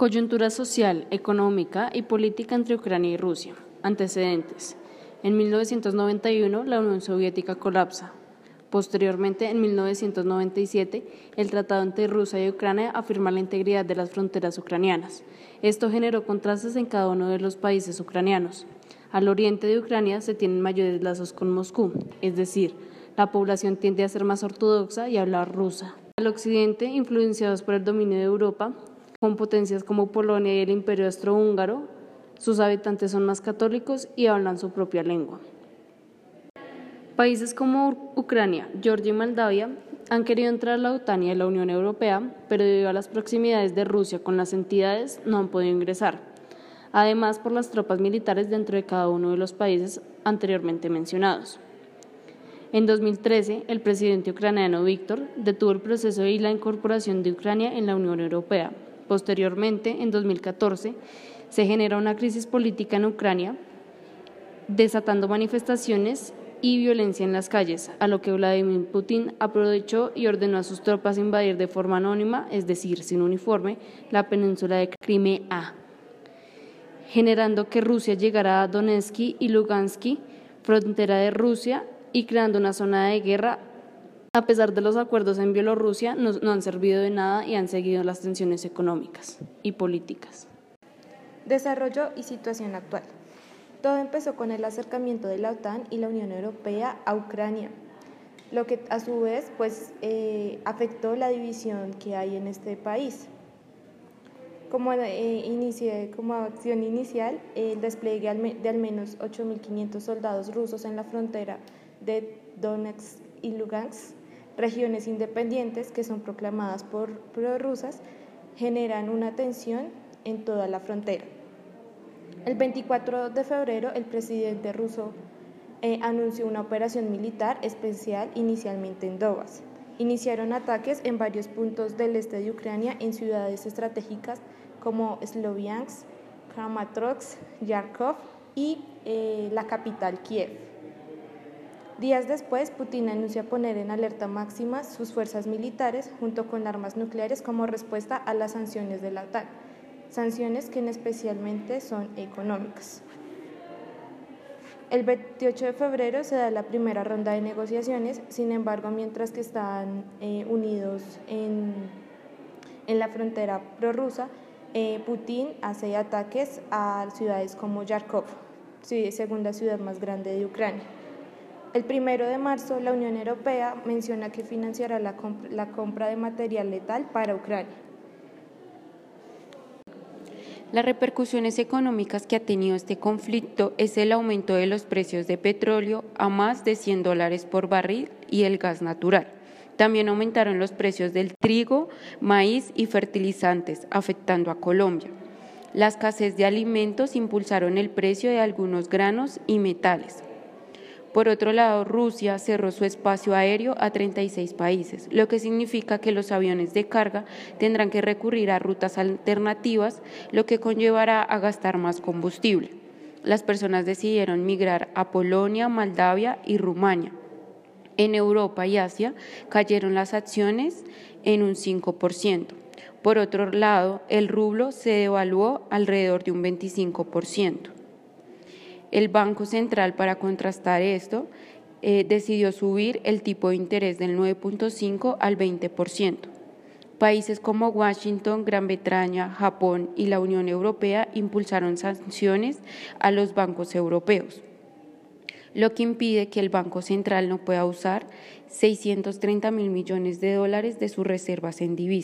Coyuntura social, económica y política entre Ucrania y Rusia. Antecedentes. En 1991 la Unión Soviética colapsa. Posteriormente, en 1997, el tratado entre Rusia y Ucrania afirma la integridad de las fronteras ucranianas. Esto generó contrastes en cada uno de los países ucranianos. Al oriente de Ucrania se tienen mayores lazos con Moscú, es decir, la población tiende a ser más ortodoxa y a hablar rusa. Al occidente, influenciados por el dominio de Europa, con potencias como Polonia y el Imperio Austrohúngaro, sus habitantes son más católicos y hablan su propia lengua. Países como Ucrania, Georgia y Moldavia han querido entrar a la OTAN y a la Unión Europea, pero debido a las proximidades de Rusia con las entidades no han podido ingresar. Además, por las tropas militares dentro de cada uno de los países anteriormente mencionados. En 2013, el presidente ucraniano Víctor detuvo el proceso y la incorporación de Ucrania en la Unión Europea. Posteriormente, en 2014, se genera una crisis política en Ucrania, desatando manifestaciones y violencia en las calles, a lo que Vladimir Putin aprovechó y ordenó a sus tropas invadir de forma anónima, es decir, sin uniforme, la península de Crimea, generando que Rusia llegara a Donetsk y Lugansk, frontera de Rusia, y creando una zona de guerra. A pesar de los acuerdos en Bielorrusia, no, han servido de nada y han seguido las tensiones económicas y políticas. Desarrollo y situación actual. Todo empezó con el acercamiento de la OTAN y la Unión Europea a Ucrania, lo que a su vez pues, eh, afectó la división que hay en este país. Como, eh, como acción inicial, el despliegue de al menos 8.500 soldados rusos en la frontera de Donetsk y Lugansk, regiones independientes que son proclamadas por prorrusas, generan una tensión en toda la frontera. El 24 de febrero, el presidente ruso eh, anunció una operación militar especial inicialmente en Donbass. Iniciaron ataques en varios puntos del este de Ucrania en ciudades estratégicas como Sloviansk, Kramatorsk, Yarkov y eh, la capital Kiev. Días después, Putin anunció poner en alerta máxima sus fuerzas militares junto con armas nucleares como respuesta a las sanciones de la OTAN sanciones que especialmente son económicas. El 28 de febrero se da la primera ronda de negociaciones, sin embargo, mientras que están eh, unidos en, en, la frontera prorrusa, eh, Putin hace ataques a ciudades como Yarkov, segunda ciudad más grande de Ucrania. El primero de marzo, la Unión Europea menciona que financiará la, compra de material letal para Ucrania. Las repercusiones económicas que ha tenido este conflicto es el aumento de los precios de petróleo a más de 100 dólares por barril y el gas natural. También aumentaron los precios del trigo, maíz y fertilizantes, afectando a Colombia. La escasez de alimentos impulsaron el precio de algunos granos y metales, por otro lado, Rusia cerró su espacio aéreo a 36 países, lo que significa que los aviones de carga tendrán que recurrir a rutas alternativas, lo que conllevará a gastar más combustible. Las personas decidieron migrar a Polonia, Moldavia y Rumania. En Europa y Asia cayeron las acciones en un 5%. Por otro lado, el rublo se devaluó alrededor de un 25%. El Banco Central, para contrastar esto, eh, decidió subir el tipo de interés del 9.5 al 20%. Países como Washington, Gran Bretaña, Japón y la Unión Europea impulsaron sanciones a los bancos europeos, lo que impide que el Banco Central no pueda usar 630 mil millones de dólares de sus reservas en divisas.